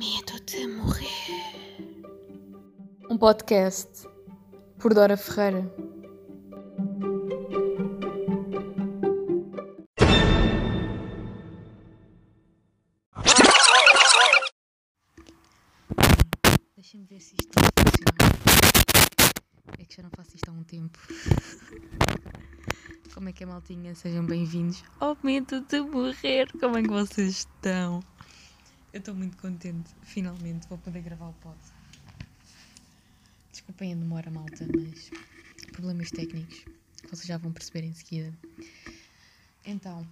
Medo de morrer. Um podcast por Dora Ferreira. Deixa-me ver se isto vai funcionar. É que já não faço isto há um tempo. Como é que é, maltinha? Sejam bem-vindos ao Medo de Morrer. Como é que vocês estão? Eu estou muito contente. Finalmente vou poder gravar o pod. Desculpem a demora, malta, mas problemas técnicos que vocês já vão perceber em seguida. Então,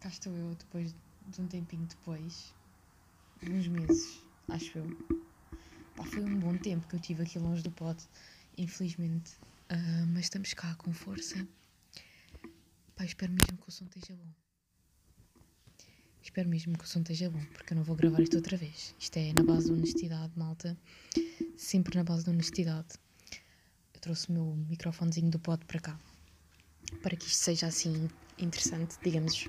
cá estou eu depois de um tempinho depois, de uns meses, acho eu. Pá, foi um bom tempo que eu tive aqui longe do pod, infelizmente. Ah, mas estamos cá com força. Pá, espero mesmo que o som esteja bom. Espero mesmo que o som esteja bom, porque eu não vou gravar isto outra vez. Isto é na base de honestidade, malta. Sempre na base de honestidade. Eu trouxe o meu microfonezinho do pod para cá. Para que isto seja assim interessante, digamos.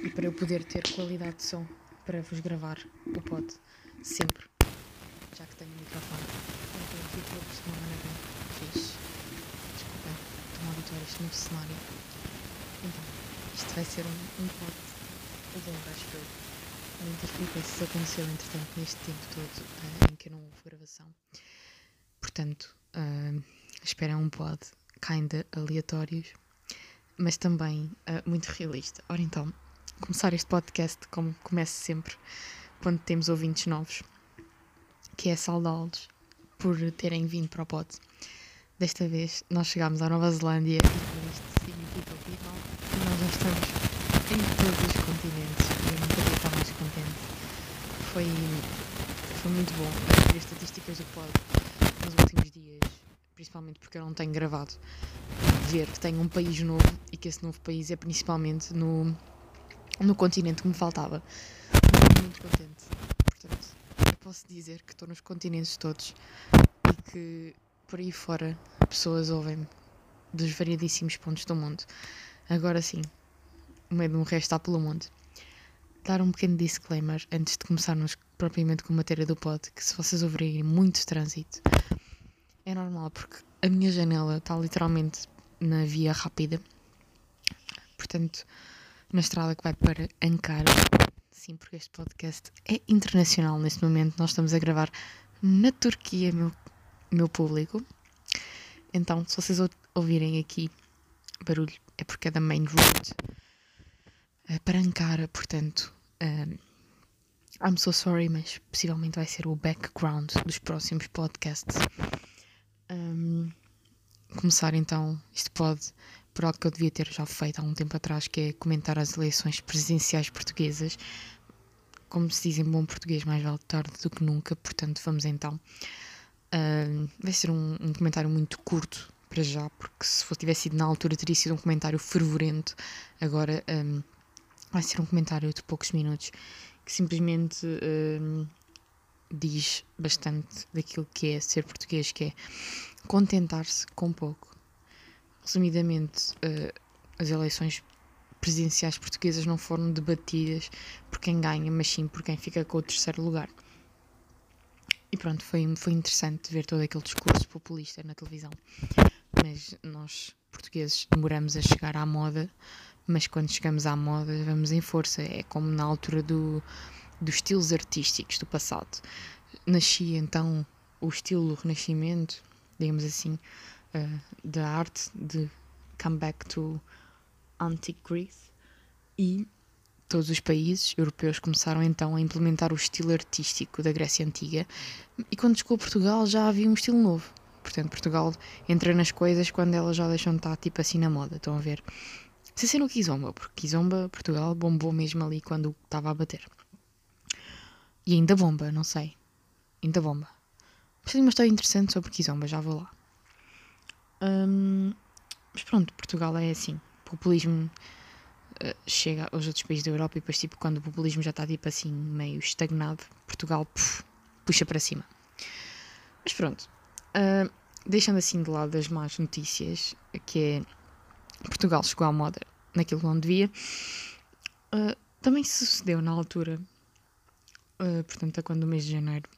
E para eu poder ter qualidade de som para vos gravar o pod. Sempre já que tenho o microfone. Então aqui todos de uma maneira fixe. Desculpem, estou a a este novo cenário. Então, isto vai ser um, um pod longo, acho eu. Muitas peripécias aconteceram, entretanto, neste tempo todo eh, em que eu não houve gravação. Portanto, uh, esperem um pod kinda aleatórios, mas também eh, muito realista. Ora então, começar este podcast como começo sempre, quando temos ouvintes novos que é saudá-los por terem vindo para o pod. Desta vez nós chegámos à Nova Zelândia e isto significa o final e nós já estamos em todos os continentes. Eu não podia estar mais contente. Foi, foi muito bom ver as estatísticas do pod nos últimos dias, principalmente porque eu não tenho gravado. Ver que tenho um país novo e que esse novo país é principalmente no, no continente que me faltava. Estou muito contente. Portanto, eu posso dizer que estou nos continentes todos e que por aí fora pessoas ouvem-me dos variadíssimos pontos do mundo. Agora sim, o medo me resta pelo mundo. Dar um pequeno disclaimer antes de começarmos propriamente com a matéria do pod, que se vocês ouvirem muito trânsito, é normal porque a minha janela está literalmente na via rápida. Portanto, na estrada que vai para Ankara. Sim, porque este podcast é internacional neste momento. Nós estamos a gravar na Turquia, meu, meu público. Então, se vocês ou- ouvirem aqui barulho, é porque é da main road eh, para Ankara. Portanto, um, I'm so sorry, mas possivelmente vai ser o background dos próximos podcasts. Um, começar então, isto pode, por algo que eu devia ter já feito há um tempo atrás, que é comentar as eleições presidenciais portuguesas. Como se diz em bom português, mais vale tarde do que nunca, portanto vamos então. Vai ser um, um comentário muito curto para já, porque se for, tivesse sido na altura teria sido um comentário fervorento. Agora um, vai ser um comentário de poucos minutos que simplesmente um, diz bastante daquilo que é ser português, que é contentar-se com pouco. Resumidamente, uh, as eleições presidenciais portuguesas não foram debatidas por quem ganha, mas sim por quem fica com o terceiro lugar. E pronto, foi, foi interessante ver todo aquele discurso populista na televisão. Mas nós, portugueses, demoramos a chegar à moda, mas quando chegamos à moda, vamos em força. É como na altura do, dos estilos artísticos do passado. Nascia então o estilo renascimento, digamos assim, uh, da arte de come back to antique Greece e todos os países europeus começaram então a implementar o estilo artístico da Grécia Antiga e quando chegou a Portugal já havia um estilo novo. Portanto, Portugal entra nas coisas quando elas já deixam de estar tipo assim na moda, estão a ver? Sem ser no Kizomba, porque Kizomba, Portugal, bombou mesmo ali quando estava a bater. E ainda bomba, não sei. Ainda bomba. Mas tem uma história interessante sobre Kizomba, já vou lá. Hum, mas pronto, Portugal é assim. Populismo uh, chega aos outros países da Europa e depois, tipo, quando o populismo já está, tipo assim, meio estagnado, Portugal puf, puxa para cima. Mas pronto. Uh, deixando assim de lado as más notícias, que é Portugal chegou à moda naquilo não devia, uh, também sucedeu na altura uh, portanto, a quando o mês de janeiro,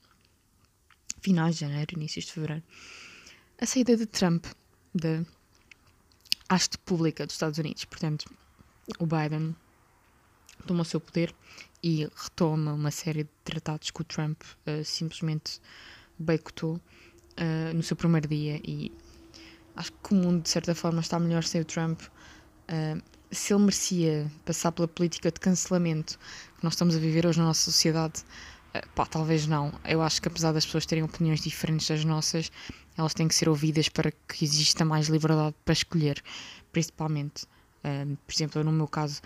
finais de janeiro, inícios de fevereiro, a saída de Trump da haste pública dos Estados Unidos. Portanto, o Biden toma o seu poder e retoma uma série de tratados que o Trump uh, simplesmente boicotou uh, no seu primeiro dia e acho que o mundo de certa forma está melhor sem o Trump. Uh, se ele merecia passar pela política de cancelamento que nós estamos a viver hoje na nossa sociedade, uh, pá, talvez não. Eu acho que apesar das pessoas terem opiniões diferentes das nossas, elas têm que ser ouvidas para que exista mais liberdade para escolher, principalmente, uh, por exemplo, no meu caso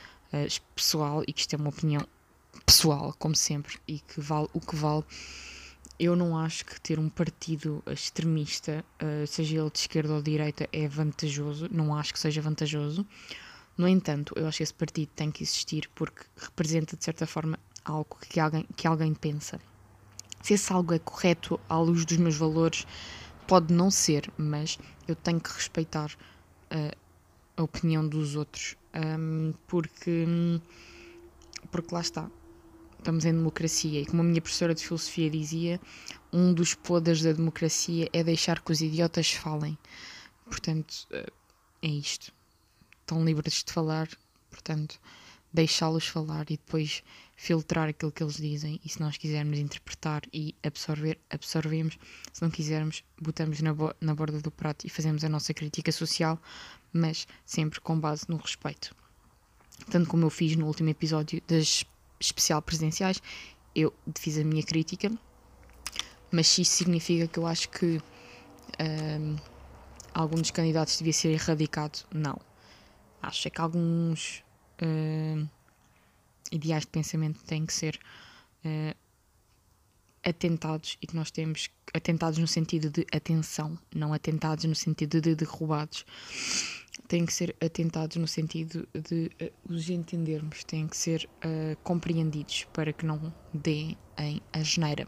pessoal, e que isto é uma opinião pessoal, como sempre, e que vale o que vale eu não acho que ter um partido extremista, uh, seja ele de esquerda ou de direita, é vantajoso. Não acho que seja vantajoso. No entanto, eu acho que esse partido tem que existir porque representa, de certa forma, algo que alguém, que alguém pensa. Se esse algo é correto à luz dos meus valores, pode não ser, mas eu tenho que respeitar uh, a opinião dos outros. Um, porque, porque lá está estamos em democracia e como a minha professora de filosofia dizia, um dos poderes da democracia é deixar que os idiotas falem. Portanto, eh, é isto. Estão livres de falar, portanto, deixá-los falar e depois filtrar aquilo que eles dizem. E se nós quisermos interpretar e absorver, absorvemos. Se não quisermos, botamos na, bo na borda do prato e fazemos a nossa crítica social, mas sempre com base no respeito. Tanto como eu fiz no último episódio das especial presidenciais, eu fiz a minha crítica, mas isso significa que eu acho que um, algum dos candidatos devia ser erradicado, não. Acho que alguns uh, ideais de pensamento têm que ser uh, atentados e que nós temos atentados no sentido de atenção, não atentados no sentido de derrubados têm que ser atentados no sentido de uh, os entendermos, têm que ser compreendidos para que não deem em asneira.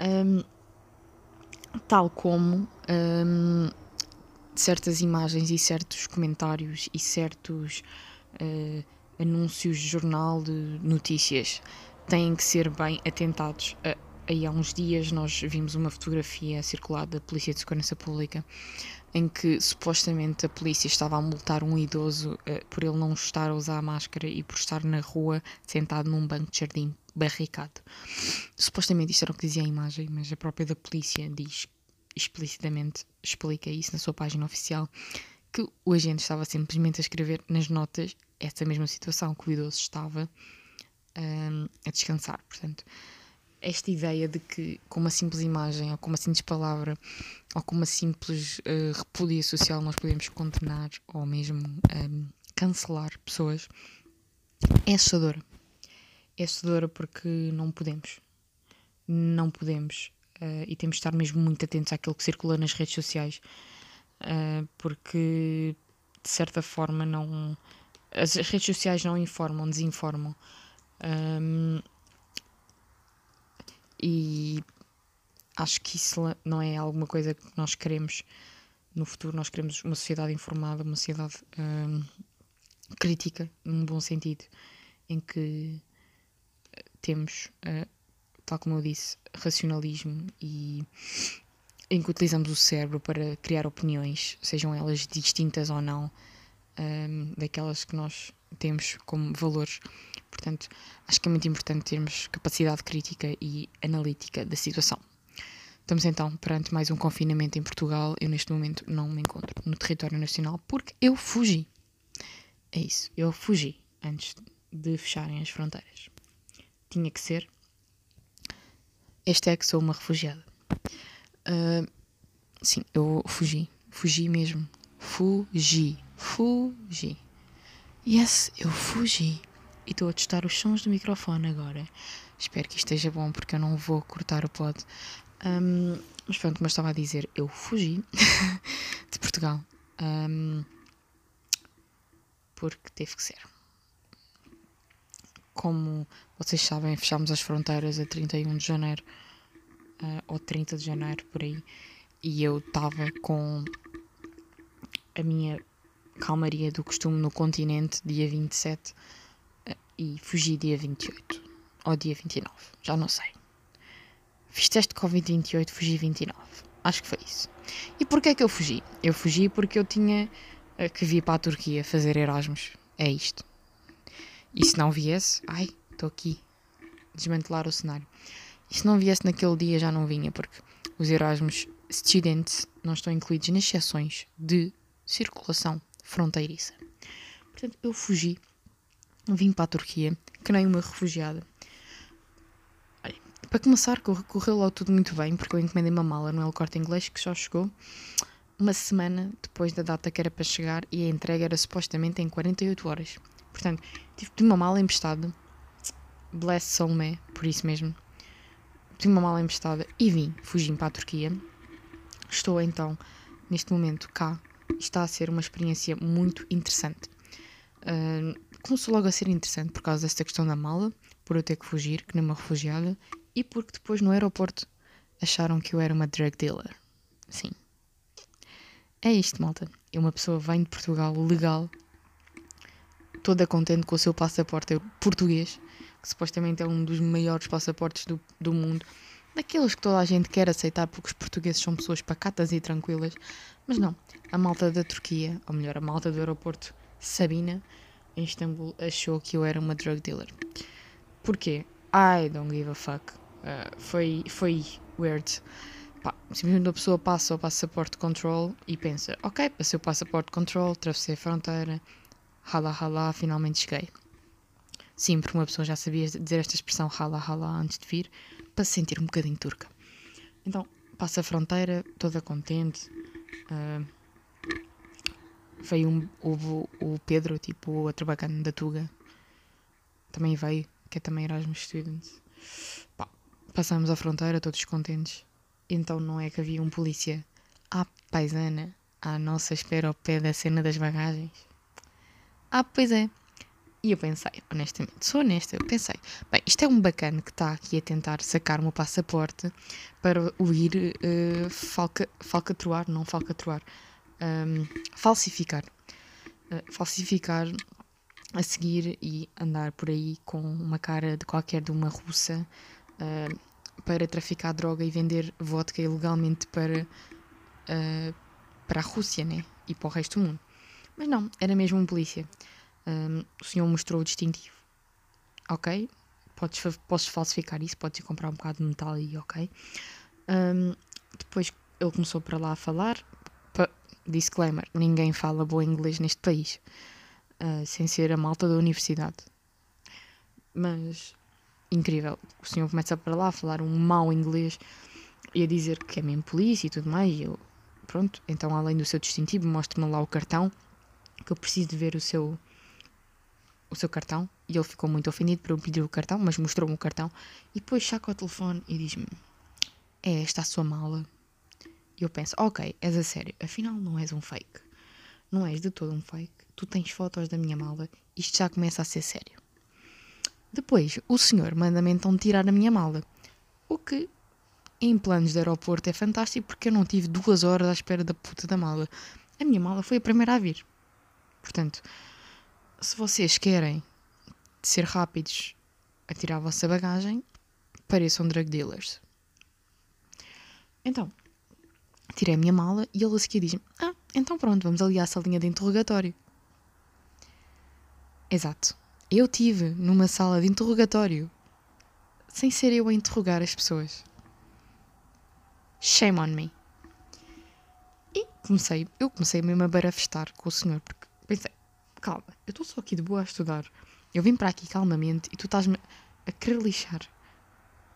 Um, tal como um, certas imagens e certos comentários e certos uh, anúncios de jornal de notícias têm que ser bem atentados. aí há uns dias nós vimos uma fotografia circulada da Polícia de Segurança Pública em que supostamente a polícia estava a multar um idoso uh, por ele não estar a usar a máscara e por estar na rua sentado num banco de jardim barricado. Supostamente isto era o que dizia a imagem, mas a própria da polícia diz explicitamente, explica isso na sua página oficial, que o agente estava simplesmente a escrever nas notas essa mesma situação, que o idoso estava um, a descansar. Portanto, esta ideia de que com uma simples imagem ou com uma simples palavra ou com uma simples uh, repúdia social nós podemos condenar ou mesmo um, cancelar pessoas é assustadora. É assustadora porque não podemos. Não podemos. Uh, e temos de estar mesmo muito atentos àquilo que circula nas redes sociais. Uh, porque de certa forma não. As redes sociais não informam, desinformam. Um, e acho que isso não é alguma coisa que nós queremos no futuro. Nós queremos uma sociedade informada, uma sociedade hum, crítica, num bom sentido, em que eh, temos, uh, tal como eu disse, racionalismo e em que utilizamos o cérebro para criar opiniões, sejam elas distintas ou não, um, daquelas que nós temos como valores. Portanto, acho que é muito importante termos capacidade crítica e analítica da situação. Estamos então perante mais um confinamento em Portugal. Eu, neste momento, não me encontro no território nacional porque eu fugi. É isso, eu fugi antes de fecharem as fronteiras. Tinha que ser. Este é que sou uma refugiada. Uh, sim, eu fugi. Fugi mesmo. Fugi. Fugi. Yes, eu fugi. E estou a testar os sons do microfone agora. Espero que esteja bom porque eu não vou cortar o pod. Um, mas pronto, como eu estava a dizer, eu fugi de Portugal. Um, porque teve que ser. Como vocês sabem, fechámos as fronteiras a 31 de janeiro, uh, ou 30 de janeiro, por aí, e eu estava com a minha calmaria do costume no continente, dia 27, eh, e fugi dia 28. ou dia 29, já não sei. Fiz teste de Covid-28, fugi 29. Acho que foi isso. E porquê é que eu fugi? Eu fugi porque eu tinha eh, que vir para a Turquia fazer Erasmus. É isto. E se não viesse, ai, estou aqui, desmantelar o cenário. E se não viesse naquele dia, já não vinha, porque os Erasmus Students não estão incluídos nas exceções de circulação fronteiriça. Portanto, eu fugi, vim para a Turquia, que nem uma refugiada. Olha, para começar, correu logo tudo muito bem, porque eu encomendei uma mala no Corte Inglês que só chegou uma semana depois da data que era para chegar e a entrega era supostamente em 48 horas. Portanto, tive de uma mala emprestada. Bless Solme, por isso mesmo. Tive uma mala emprestada e vim, fugi para a Turquia. Estou então, neste momento, cá. Está a ser uma experiência muito interessante. Uh, começou logo a ser interessante por causa desta questão da mala, por eu ter que fugir, que nem uma refugiada, e porque depois no aeroporto acharam que eu era uma drug dealer. Sim. É isto, malta. É uma pessoa vem de Portugal legal, toda contente com o seu passaporte português, que supostamente é um dos maiores passaportes do, do mundo, daqueles que toda a gente quer aceitar porque os portugueses são pessoas pacatas e tranquilas, mas não. A malta da Turquia, ou melhor, a malta do aeroporto Sabina, em Istambul, achou que eu era uma drug dealer. Porquê? I don't give a fuck. Uh, foi, foi weird. Pá, simplesmente a pessoa passa o passaporte control e pensa: ok, passei o passaporte control, atravessei a fronteira, rala rala, finalmente cheguei. Sim, porque uma pessoa já sabia dizer esta expressão rala rala antes de vir, para se sentir um bocadinho turca. Então, passa a fronteira, toda contente. Uh, veio um, houve o Pedro, tipo, o outro bacana da Tuga. Também veio, que é também Erasmus Students. Pá, a fronteira, todos contentes. Então não é que havia um polícia à paisana à nossa espera ao pé da cena das bagagens. Ah, pois é. E eu pensei, honestamente, sou honesta, eu pensei, bem, isto é um bacana que está aqui a tentar sacar o meu passaporte para o ir uh, falca, falcatruar, não falcatruar, um, falsificar. Uh, falsificar a seguir e andar por aí com uma cara de qualquer de uma russa uh, para traficar droga e vender vodka ilegalmente para, uh, para a Rússia né? e para o resto do mundo. Mas não, era mesmo um polícia. Um, o senhor mostrou o distintivo. Ok, podes, podes falsificar isso, podes ir comprar um bocado de metal aí, ok. Um, depois ele começou para lá a falar. Disclaimer: ninguém fala bom inglês neste país, uh, sem ser a malta da universidade. Mas incrível, o senhor começa para lá a falar um mau inglês e a dizer que é mesmo polícia e tudo mais. E eu, pronto, então além do seu distintivo, mostra-me lá o cartão que eu preciso de ver o seu o seu cartão e ele ficou muito ofendido para eu pedir o cartão, mas mostrou-me o cartão e depois saca o telefone e diz-me é esta a sua mala. E eu penso, ok, és a sério afinal não és um fake. Não és de todo um fake. Tu tens fotos da minha mala isto já começa a ser sério. Depois o senhor manda-me então tirar a minha mala o que em planos de aeroporto é fantástico porque eu não tive duas horas à espera da puta da mala. A minha mala foi a primeira a vir. Portanto, se vocês querem ser rápidos a tirar a vossa bagagem, pareçam drug dealers. Então, tirei a minha mala e ele a seguir diz-me: Ah, então pronto, vamos ali à salinha de interrogatório. Exato. Eu tive numa sala de interrogatório sem ser eu a interrogar as pessoas. Shame on me. E comecei, eu comecei mesmo a barafestar com o senhor, porque pensei, calma, eu estou só aqui de boa a estudar. Eu vim para aqui calmamente e tu estás-me a querer lixar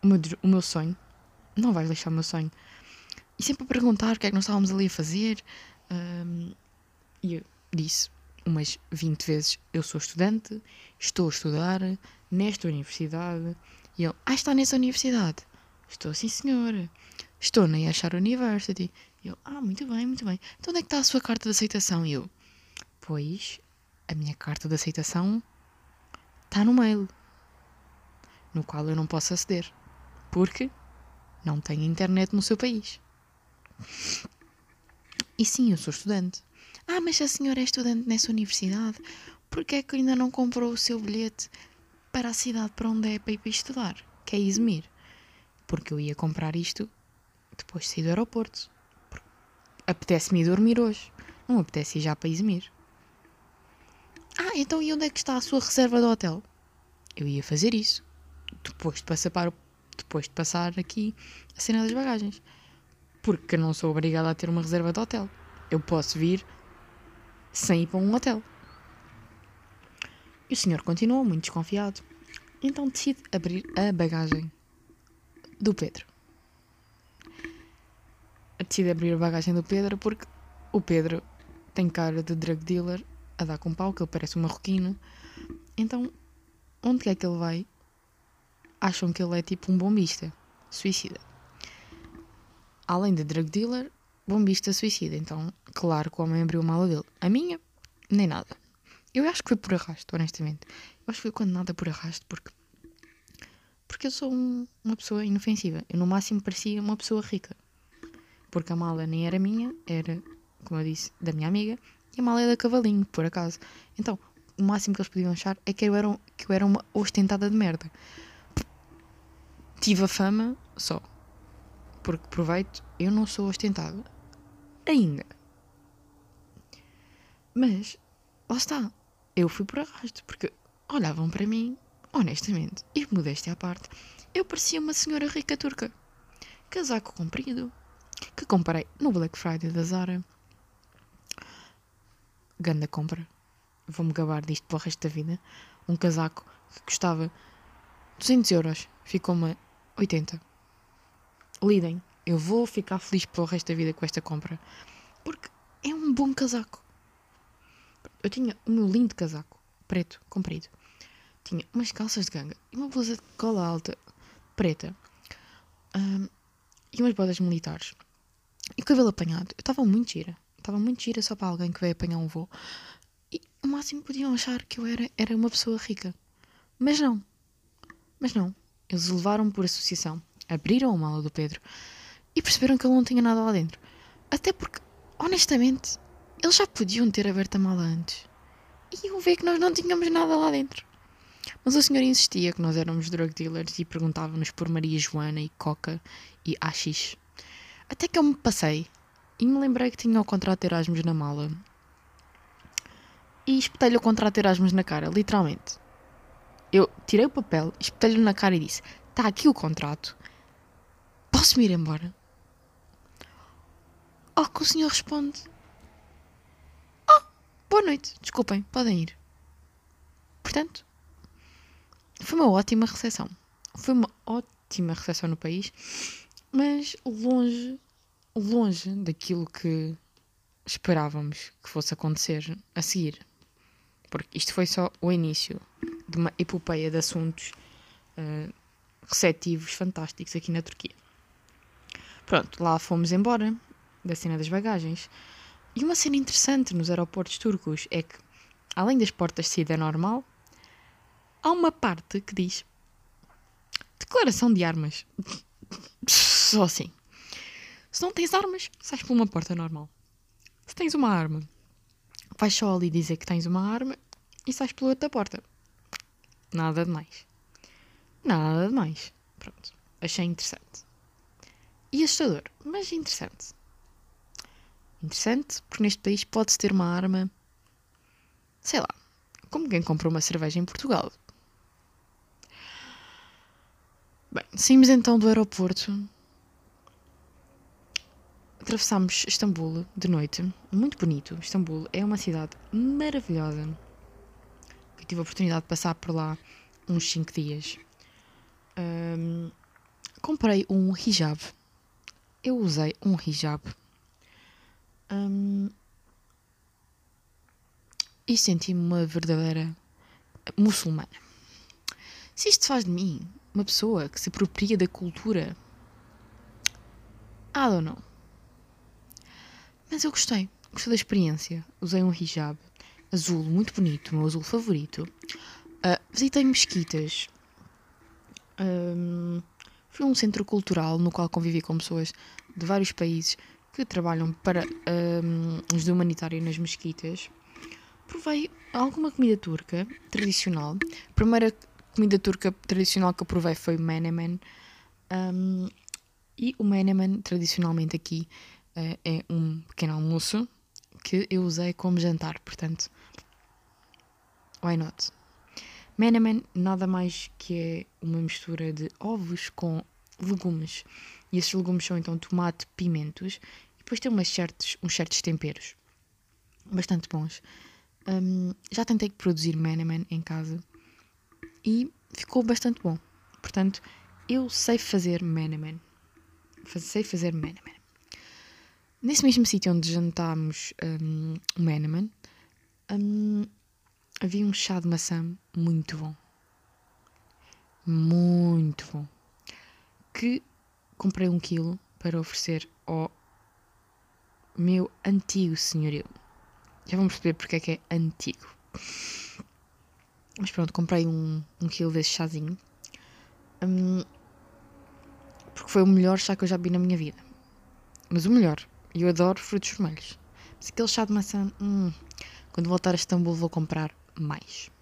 o meu, o meu sonho. Não vais lixar o meu sonho. E sempre a perguntar o que é que nós estávamos ali a fazer. Um, e eu disse umas 20 vezes: Eu sou estudante, estou a estudar nesta universidade. E ele: Ah, está nessa universidade? Estou, sim, senhora. Estou na Yashar University. E eu: Ah, muito bem, muito bem. Então onde é que está a sua carta de aceitação? E eu: Pois, a minha carta de aceitação está no mail, no qual eu não posso aceder, porque não tenho internet no seu país. E sim, eu sou estudante. Ah, mas a senhora é estudante nessa universidade, por que é que ainda não comprou o seu bilhete para a cidade para onde é para ir para estudar, que é Izmir. Porque eu ia comprar isto depois de sair do aeroporto. Apetece-me ir dormir hoje. Não apetece ir já para Izmir. Ah, então e onde é que está a sua reserva do hotel? Eu ia fazer isso. Depois de passar, para, depois de passar aqui a cena das bagagens. Porque eu não sou obrigada a ter uma reserva de hotel. Eu posso vir sem ir para um hotel. E o senhor continuou muito desconfiado. Então decide abrir a bagagem do Pedro. Decide abrir a bagagem do Pedro porque o Pedro tem cara de drug dealer a dar com pau, que ele parece um marroquino. Então, onde é que ele vai? Acham que ele é tipo um bombista, suicida. Além de drug dealer, bombista suicida. Então, claro que o homem abriu a mala dele. A minha, nem nada. Eu acho que foi por arrasto, honestamente. Eu acho que foi condenada por arrasto, porque. Porque eu sou um, uma pessoa inofensiva. Eu, no máximo, parecia uma pessoa rica. Porque a mala nem era minha, era, como eu disse, da minha amiga. E a mala é da Cavalinho, por acaso. Então, o máximo que eles podiam achar é que eu era, que eu era uma ostentada de merda. Tive a fama só. Porque proveito, eu não sou ostentada. Ainda. Mas, lá está. Eu fui por arrasto, porque olhavam para mim, honestamente, e modéstia à parte, eu parecia uma senhora rica turca. Casaco comprido, que comprei no Black Friday da Zara. Ganda compra. Vou-me gabar disto para o resto da vida. Um casaco que custava 200 euros, ficou-me 80. Lidem, eu vou ficar feliz para o resto da vida com esta compra. Porque é um bom casaco. Eu tinha o meu lindo casaco, preto, comprido. Tinha umas calças de ganga e uma blusa de cola alta, preta. Um, e umas botas militares. E o cabelo apanhado. Eu estava muito gira. Estava muito gira só para alguém que veio apanhar um voo. E o máximo podiam achar que eu era, era uma pessoa rica. Mas não. Mas não. Eles levaram por associação. Abriram a mala do Pedro e perceberam que ele não tinha nada lá dentro. Até porque, honestamente, eles já podiam ter aberto a mala antes. E iam ver que nós não tínhamos nada lá dentro. Mas o senhor insistia que nós éramos drug dealers e perguntava-nos por Maria Joana e Coca e Axis. Até que eu me passei e me lembrei que tinha o contrato de Erasmus na mala. E espetei-lhe o contrato de Erasmus na cara, literalmente. Eu tirei o papel, espetei-lhe na cara e disse: Está aqui o contrato. Posso-me ir embora? Ao que o senhor responde: Oh, boa noite, desculpem, podem ir. Portanto, foi uma ótima recepção. Foi uma ótima recepção no país, mas longe, longe daquilo que esperávamos que fosse acontecer a seguir. Porque isto foi só o início de uma epopeia de assuntos uh, receptivos, fantásticos aqui na Turquia. Pronto, lá fomos embora da cena das bagagens. E uma cena interessante nos aeroportos turcos é que, além das portas de saída normal, há uma parte que diz declaração de armas. Só assim. Se não tens armas, sais por uma porta normal. Se tens uma arma, vais só ali dizer que tens uma arma e sais pela outra porta. Nada de mais. Nada de mais. Pronto. Achei interessante. E assustador, mas interessante. Interessante, porque neste país pode-se ter uma arma, sei lá, como quem comprou uma cerveja em Portugal. Bem, saímos então do aeroporto. Atravessámos Istambul de noite. Muito bonito. Istambul é uma cidade maravilhosa. Eu tive a oportunidade de passar por lá uns 5 dias. Um, comprei um hijab. Eu usei um hijab. Um, e senti-me uma verdadeira muçulmana. Se isto faz de mim uma pessoa que se apropria da cultura, I don't know. Mas eu gostei, gostei da experiência. Usei um hijab azul muito bonito, meu azul favorito. Uh, visitei mesquitas. Um, fui a um centro cultural no qual convivi com pessoas de vários países que trabalham para um, ajuda humanitária nas mesquitas. Provei alguma comida turca tradicional. Primeira comida turca tradicional que eu provei foi o menemen. Um, e o menemen, tradicionalmente aqui, uh, é um pequeno almoço que eu usei como jantar, portanto, why not? Menemen nada mais que é uma mistura de ovos com legumes. E esses legumes são então tomate, pimentos e depois tem umas certos, uns certos temperos bastante bons. Um, já tentei produzir menemen em casa e ficou bastante bom. Portanto, eu sei fazer menemen. Sei fazer menemen. Nesse mesmo sítio onde jantámos um, o menemen, um, havia um chá de maçã muito bom. Muito bom. Que comprei um quilo para oferecer ao meu antigo senhorio. Já vamos perceber porque é que é antigo. Mas pronto, comprei um, um quilo desse chazinho. Um, porque foi o melhor chá que eu já vi na minha vida. Mas o melhor. E eu adoro frutos vermelhos. Mas aquele chá de maçã. Hum, quando voltar a Istambul vou comprar mais.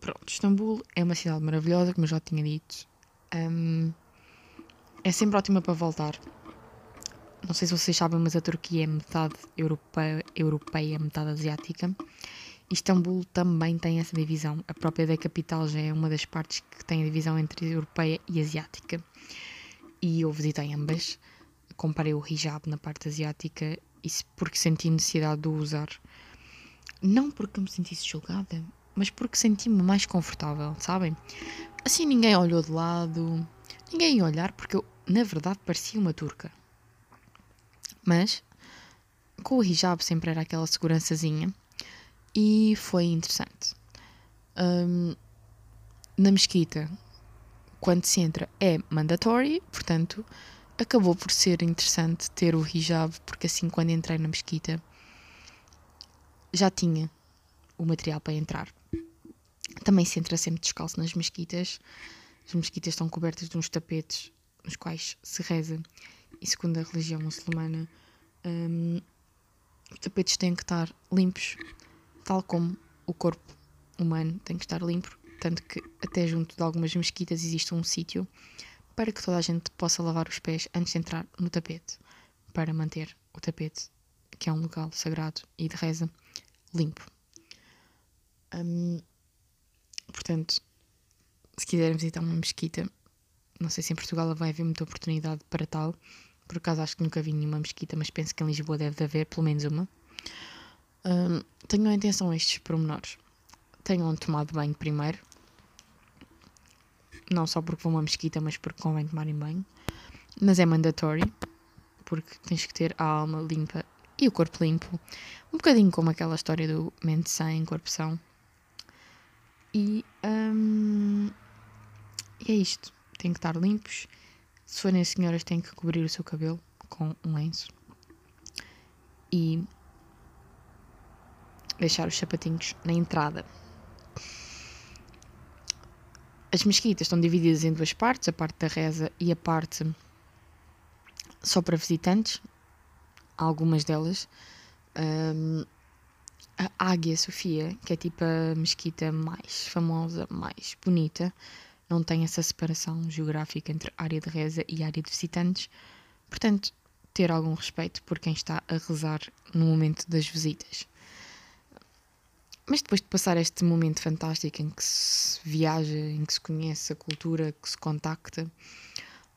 Pronto, Istambul é uma cidade maravilhosa, como eu já tinha dito. Um, é sempre ótima para voltar. Não sei se vocês sabem, mas a Turquia é metade europeia, europeia metade asiática. Istambul também tem essa divisão. A própria da capital já é uma das partes que tem a divisão entre europeia e asiática. E eu visitei ambas. Comparei o hijab na parte asiática porque senti necessidade de o usar. Não porque me sentisse julgada, mas porque senti-me mais confortável, sabem? Assim ninguém olhou de lado, ninguém ia olhar porque eu, na verdade, parecia uma turca. Mas com o hijab sempre era aquela segurançazinha e foi interessante. Um, na mesquita, quando se entra, é mandatory, portanto, acabou por ser interessante ter o hijab, porque assim, quando entrei na mesquita, já tinha o material para entrar. Também se entra sempre descalço nas mesquitas. As mesquitas estão cobertas de uns tapetes nos quais se reza. E segundo a religião muçulmana, um, os tapetes têm que estar limpos, tal como o corpo humano tem que estar limpo. Tanto que até junto de algumas mesquitas existe um sítio para que toda a gente possa lavar os pés antes de entrar no tapete, para manter o tapete, que é um local sagrado e de reza, limpo. Um, portanto, se quiserem visitar uma mesquita, não sei se em Portugal vai haver muita oportunidade para tal. Por acaso acho que nunca vi nenhuma mesquita, mas penso que em Lisboa deve haver pelo menos uma. Um, tenham atenção a estes pormenores. Tenham tomado banho primeiro. Não só porque vão uma mesquita, mas porque convém tomarem banho. Mas é mandatory, porque tens que ter a alma limpa e o corpo limpo. Um bocadinho como aquela história do mente sem, corpo são. E, um, e é isto. Tem que estar limpos. Se forem senhoras, têm que cobrir o seu cabelo com um lenço. E deixar os sapatinhos na entrada. As mesquitas estão divididas em duas partes, a parte da reza e a parte só para visitantes, algumas delas. Um, a Águia Sofia, que é tipo a mesquita mais famosa, mais bonita, não tem essa separação geográfica entre área de reza e área de visitantes. Portanto, ter algum respeito por quem está a rezar no momento das visitas. Mas depois de passar este momento fantástico em que se viaja, em que se conhece a cultura, que se contacta,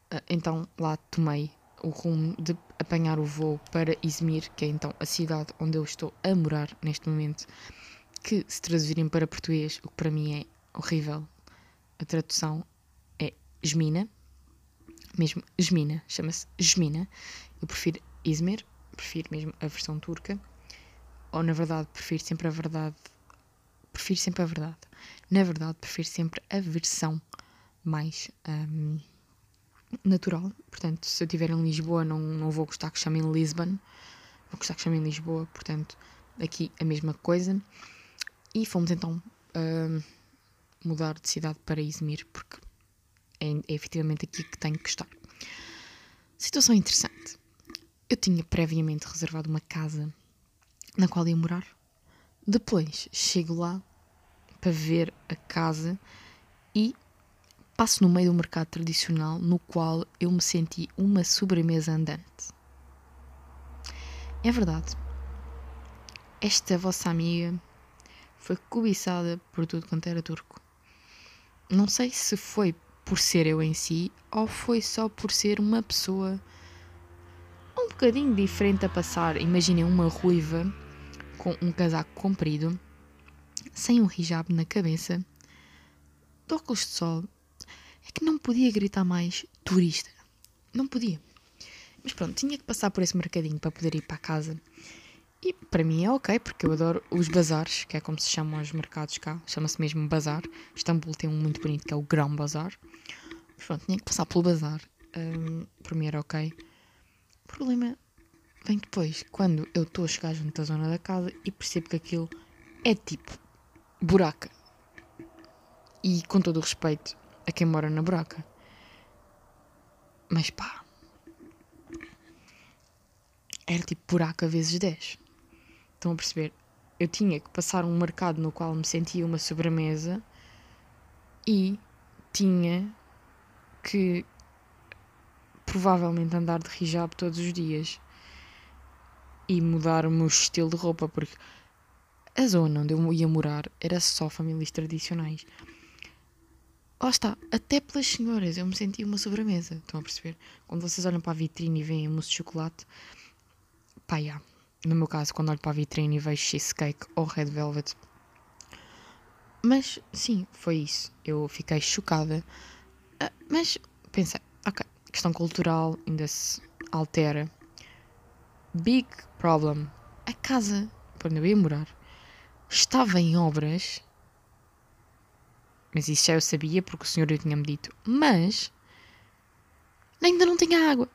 eh, então lá tomei o rumo de apanhar o voo para Izmir, que é então a cidade onde eu estou a morar neste momento, que se traduzirem para português, o que para mim é horrível, a tradução é Esmina, mesmo Esmina, chama-se Esmina. Eu prefiro Izmir, prefiro mesmo a versão turca, ou na verdade prefiro sempre a verdade, prefiro sempre a verdade. Na verdade, prefiro sempre a versão mais um, natural. Portanto, se eu estiver em Lisboa, não, não vou gostar que chamem Lisbon, vou gostar que chamem Lisboa. Portanto, aqui a mesma coisa. E fomos então uh, mudar de cidade para Izmir, porque é, é efetivamente aqui que tenho que estar. Situação interessante. Eu tinha previamente reservado uma casa na qual ia morar. Depois chego lá, para ver a casa e passo no meio do mercado tradicional no qual eu me senti uma sobremesa andante. É verdade. Esta vossa amiga foi cobiçada por tudo quanto era turco. Não sei se foi por ser eu em si ou foi só por ser uma pessoa um bocadinho diferente a passar. Imaginem uma ruiva com um casaco comprido, sem um hijab na cabeça, de óculos de sol é que não podia gritar mais turista. Não podia. Mas pronto, tinha que passar por esse mercadinho para poder ir para casa. E para mim é ok, porque eu adoro os bazares, que é como se chamam os mercados cá. Chama-se mesmo bazar. Istambul tem um muito bonito que é o Grão Bazar. Mas pronto, tinha que passar pelo bazar. Um, para mim era ok. O problema vem depois, quando eu estou a chegar junto da zona da casa e percebo que aquilo é tipo buraca. E com todo o respeito, a quem mora na buraca. Mas pá. Era tipo buraca vezes 10. Estão a perceber? Eu tinha que passar um mercado no qual me sentia uma sobremesa e tinha que provavelmente andar de hijab todos os dias e mudar o meu estilo de roupa porque a zona onde eu ia morar era só famílias tradicionais lá está, até pelas senhoras eu me senti uma sobremesa. Estão a perceber? Quando vocês olham para a vitrine e veem mousse de chocolate, pá, yeah. no meu caso, quando olho para a vitrine e vejo cheesecake ou red velvet. Mas sim, foi isso. Eu fiquei chocada. Uh, mas pensei, ok, questão cultural ainda se altera. Big problem. A casa onde eu ia morar estava em obras mas isso já eu sabia porque o senhor eu tinha-me dito. Mas ainda não tinha água,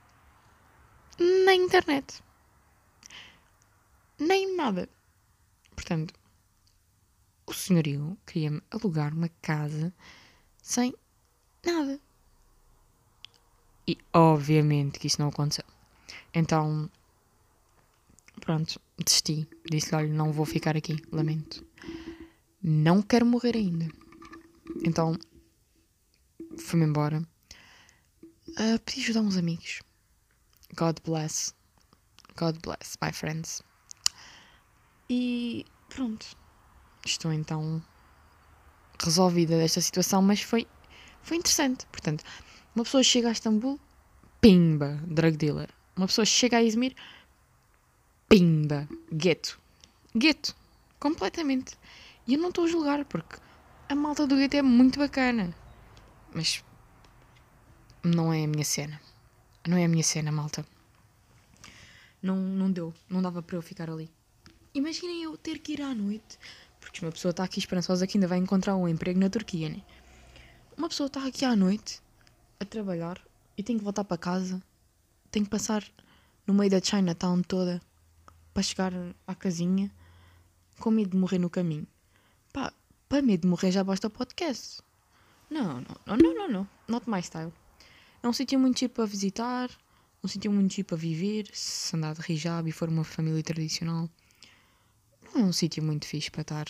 nem internet, nem nada. Portanto, o senhorio queria-me alugar uma casa sem nada. E obviamente que isso não aconteceu. Então, pronto, desisti. Disse-lhe: olha, não vou ficar aqui, lamento. Não quero morrer ainda. Então fui-me embora. Uh, pedi ajudar uns amigos. God bless. God bless, my friends. E pronto. Estou então resolvida desta situação, mas foi, foi interessante. Portanto, uma pessoa chega a Istambul, pimba, drug dealer. Uma pessoa chega a Izmir, pimba, gueto. Gueto. Completamente. E eu não estou a julgar, porque a malta do gueto é muito bacana. Mas não é a minha cena. Não é a minha cena, malta. Não, não deu. Não dava para eu ficar ali. Imaginem eu ter que ir à noite. Porque uma pessoa está aqui esperançosa que ainda vai encontrar um emprego na Turquia, né? Uma pessoa está aqui à noite a trabalhar e tem que voltar para casa. Tem que passar no meio da Chinatown toda para chegar à casinha com medo de morrer no caminho. Pá, para medo de morrer já basta o podcast. Não, não, não, não, não. Not my style. É um sítio muito giro para visitar, um sítio muito giro para viver, se andar de hijab e for uma família tradicional. Não é um sítio muito fixe para estar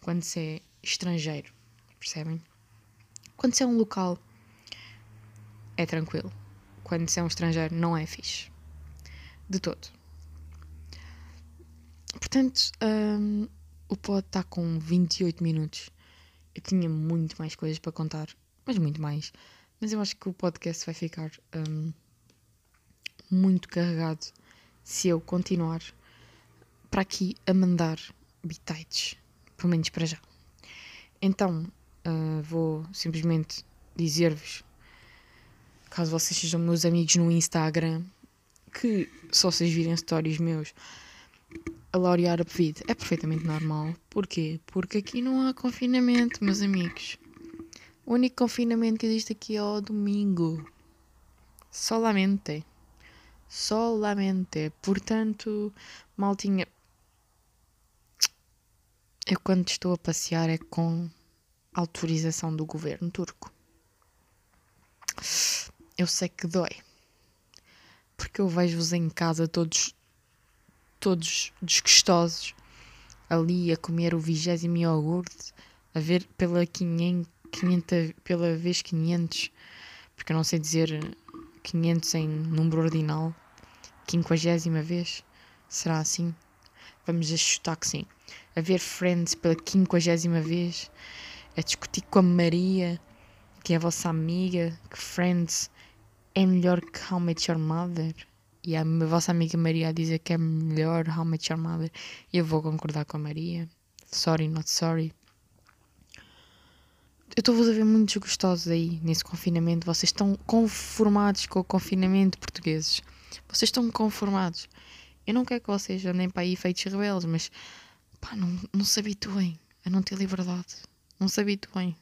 quando se é estrangeiro, percebem? Quando se é um local, é tranquilo. Quando se é um estrangeiro, não é fixe. De todo. Portanto, hum, o pod está com 28 minutos. Eu tinha muito mais coisas para contar, mas muito mais. Mas eu acho que o podcast vai ficar um, muito carregado se eu continuar para aqui a mandar bitites, pelo menos para já. Então, uh, vou simplesmente dizer-vos, caso vocês sejam meus amigos no Instagram, que só vocês virem stories meus a laurear a vida. É perfeitamente normal. Porquê? Porque aqui não há confinamento, meus amigos. O único confinamento que existe aqui é o domingo. Solamente. Solamente. Portanto, maltinha. Eu quando estou a passear é com autorização do governo turco. Eu sei que dói. Porque eu vejo-vos em casa todos todos desgostosos, ali a comer o vigésimo iogurte, a ver pela 500, 500 pela vez 500, porque eu não sei dizer 500 em número ordinal, quinquagésima vez, será assim? Vamos a chutar que sim. A ver Friends pela quinquagésima vez, a discutir com a Maria, que é a vossa amiga, que Friends é melhor que How Met Your Mother. E a vossa amiga Maria a dizer que é melhor How Met Your Mother. Eu vou concordar com a Maria. Sorry, not sorry. Eu estou-vos a ver muito desgostosos aí nesse confinamento. Vocês estão conformados com o confinamento, portugueses. Vocês estão conformados. Eu não quero que vocês andem para aí feitos rebeldes, mas pá, não, não se habituem a não ter liberdade. Não se habituem.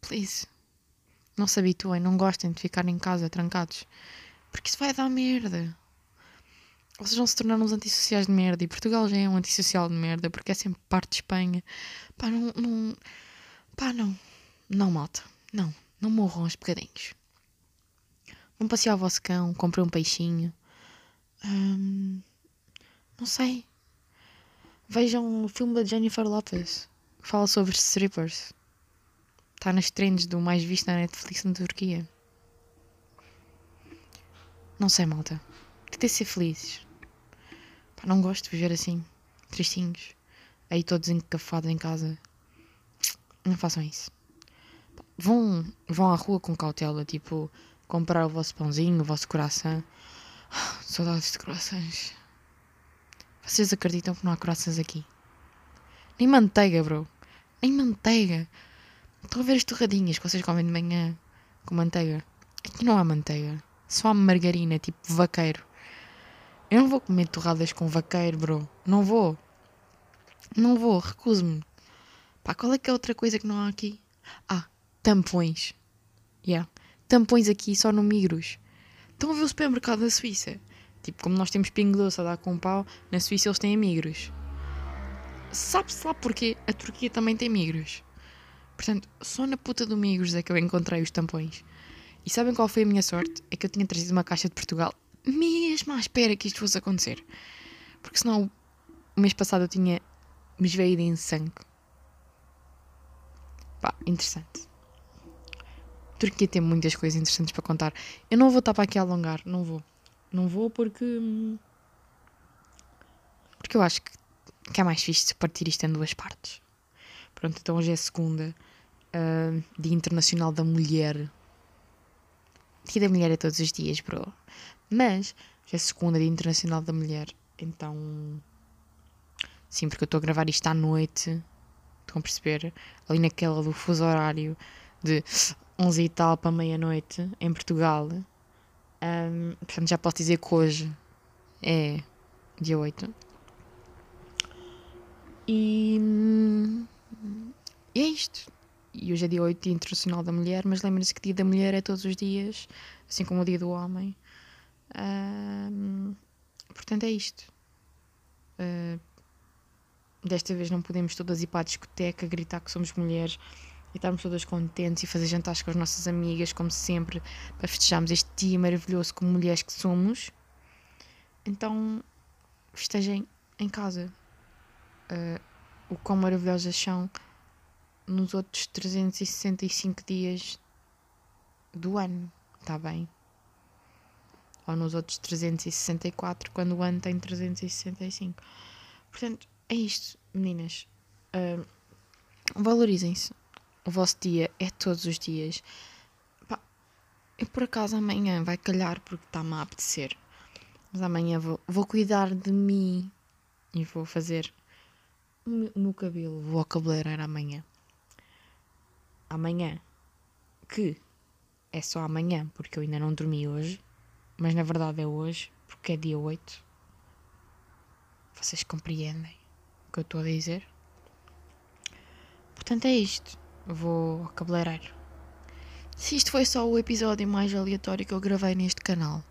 Please. Não se habituem, não gostem de ficar em casa trancados. Porque isso vai dar merda. Vocês vão se tornar uns antissociais de merda. E Portugal já é um antissocial de merda porque é sempre parte de Espanha. Pá, não. não pá, não. Não, malta. Não. Não morram aos bocadinhos. Vão passear o vosso cão, comprem um peixinho. Hum, não sei. Vejam o filme da Jennifer Lopez que fala sobre strippers. Está nas trends do mais visto na Netflix na Turquia. Não sei, malta. Tentem ser felizes. Pá, não gosto de viver assim. Tristinhos. Aí todos encafados em casa. Não façam isso. Vão, vão à rua com cautela. Tipo, comprar o vosso pãozinho, o vosso coração. Saudades de corações. Vocês acreditam que não há corações aqui? Nem manteiga, bro. Nem manteiga. Estão a ver as torradinhas que vocês comem de manhã com manteiga? Aqui não há manteiga. Só margarina, tipo vaqueiro. Eu não vou comer torradas com vaqueiro, bro. Não vou. Não vou, recuso-me. Pá, qual é que é outra coisa que não há aqui? Ah, tampões. Yeah. Tampões aqui só no Migros. Estão a ver o supermercado da Suíça? Tipo, como nós temos pingo doce a dar com pau, na Suíça eles têm Migros. Sabe-se lá porque a Turquia também tem Migros. Portanto, só na puta do Migros é que eu encontrei os tampões. E sabem qual foi a minha sorte? É que eu tinha trazido uma caixa de Portugal mesmo à espera que isto fosse acontecer. Porque senão o mês passado eu tinha me esveído em sangue. Pá, interessante. Turquia tem muitas coisas interessantes para contar. Eu não vou estar para aqui a alongar, não vou. Não vou porque. Porque eu acho que, que é mais fixe partir isto em duas partes. Pronto, então hoje é segunda, uh, Dia Internacional da Mulher. Dia da Mulher é todos os dias, bro. Mas hoje é segunda, Dia Internacional da Mulher. Então. Sim, porque eu estou a gravar isto à noite. Estão a perceber? Ali naquela do fuso horário de 11 e tal para meia-noite em Portugal. Um, portanto, já posso dizer que hoje é dia 8. E, e é isto. E hoje é dia 8, Dia Internacional da Mulher, mas lembrem-se que Dia da Mulher é todos os dias, assim como o Dia do Homem. Um, portanto, é isto. Uh, desta vez não podemos todas ir para a discoteca gritar que somos mulheres e estarmos todas contentes e fazer jantares com as nossas amigas, como sempre, para festejarmos este dia maravilhoso como mulheres que somos. Então, festejem em casa. Uh, o quão maravilhosas são nos outros 365 dias do ano, está bem? Ou nos outros 364, quando o ano tem 365. Portanto, é isto, meninas. Uh, Valorizem-se. O vosso dia é todos os dias. Pá, eu por acaso amanhã vai calhar porque está-me a apetecer. Mas amanhã vou, vou cuidar de mim e vou fazer o meu cabelo. Vou ao cabeleireiro amanhã. Amanhã. Que é só amanhã, porque eu ainda não dormi hoje. Mas na verdade é hoje, porque é dia 8. Vocês compreendem o que eu estou a dizer? Portanto, é isto. Vou ao cabeleireiro. Se isto foi só o episódio mais aleatório que eu gravei neste canal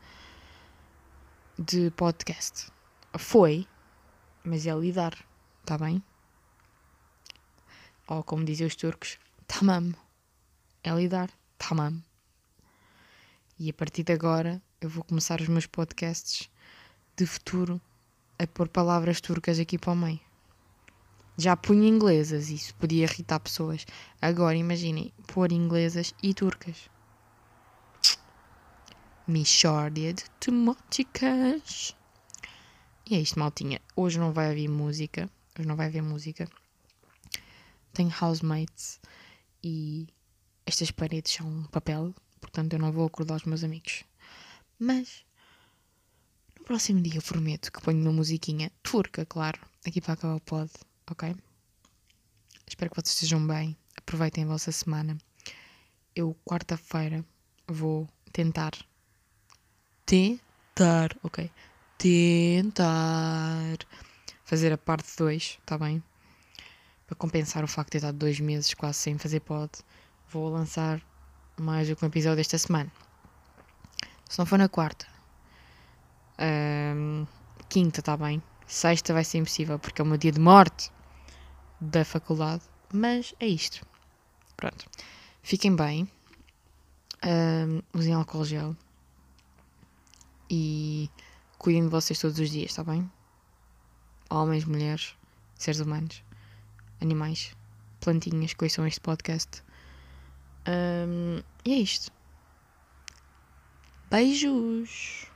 de podcast, foi, mas é lidar, está bem? Ou como dizem os turcos, tamam. É lidar, tamam. E a partir de agora eu vou começar os meus podcasts de futuro a pôr palavras turcas aqui para o meio. Já punha inglesas, isso podia irritar pessoas. Agora imaginem, pôr inglesas e turcas. Michórdia de temáticas. E é isto, maltinha. Hoje não vai haver música. Hoje não vai haver música. Tenho housemates e estas paredes são papel, portanto eu não vou acordar os meus amigos. Mas no próximo dia eu prometo que ponho uma musiquinha turca, claro, aqui para acabar o pod, ok? Espero que vocês estejam bem. Aproveitem a vossa semana. Eu, quarta-feira, vou tentar. Tentar, ok? Tentar fazer a parte 2, tá bem? Para compensar o facto de ter dois meses quase sem fazer pod, vou lançar mais um episódio esta semana. Se não for na quarta, quinta, tá bem? Sexta vai ser impossível porque é o meu dia de morte da faculdade. Mas é isto. Pronto. Fiquem bem. hum, usem álcool gel. E cuidem de vocês todos os dias, tá bem? Homens, mulheres, seres humanos, animais, plantinhas que ouçam este podcast. Hum, e é isto. Beijos!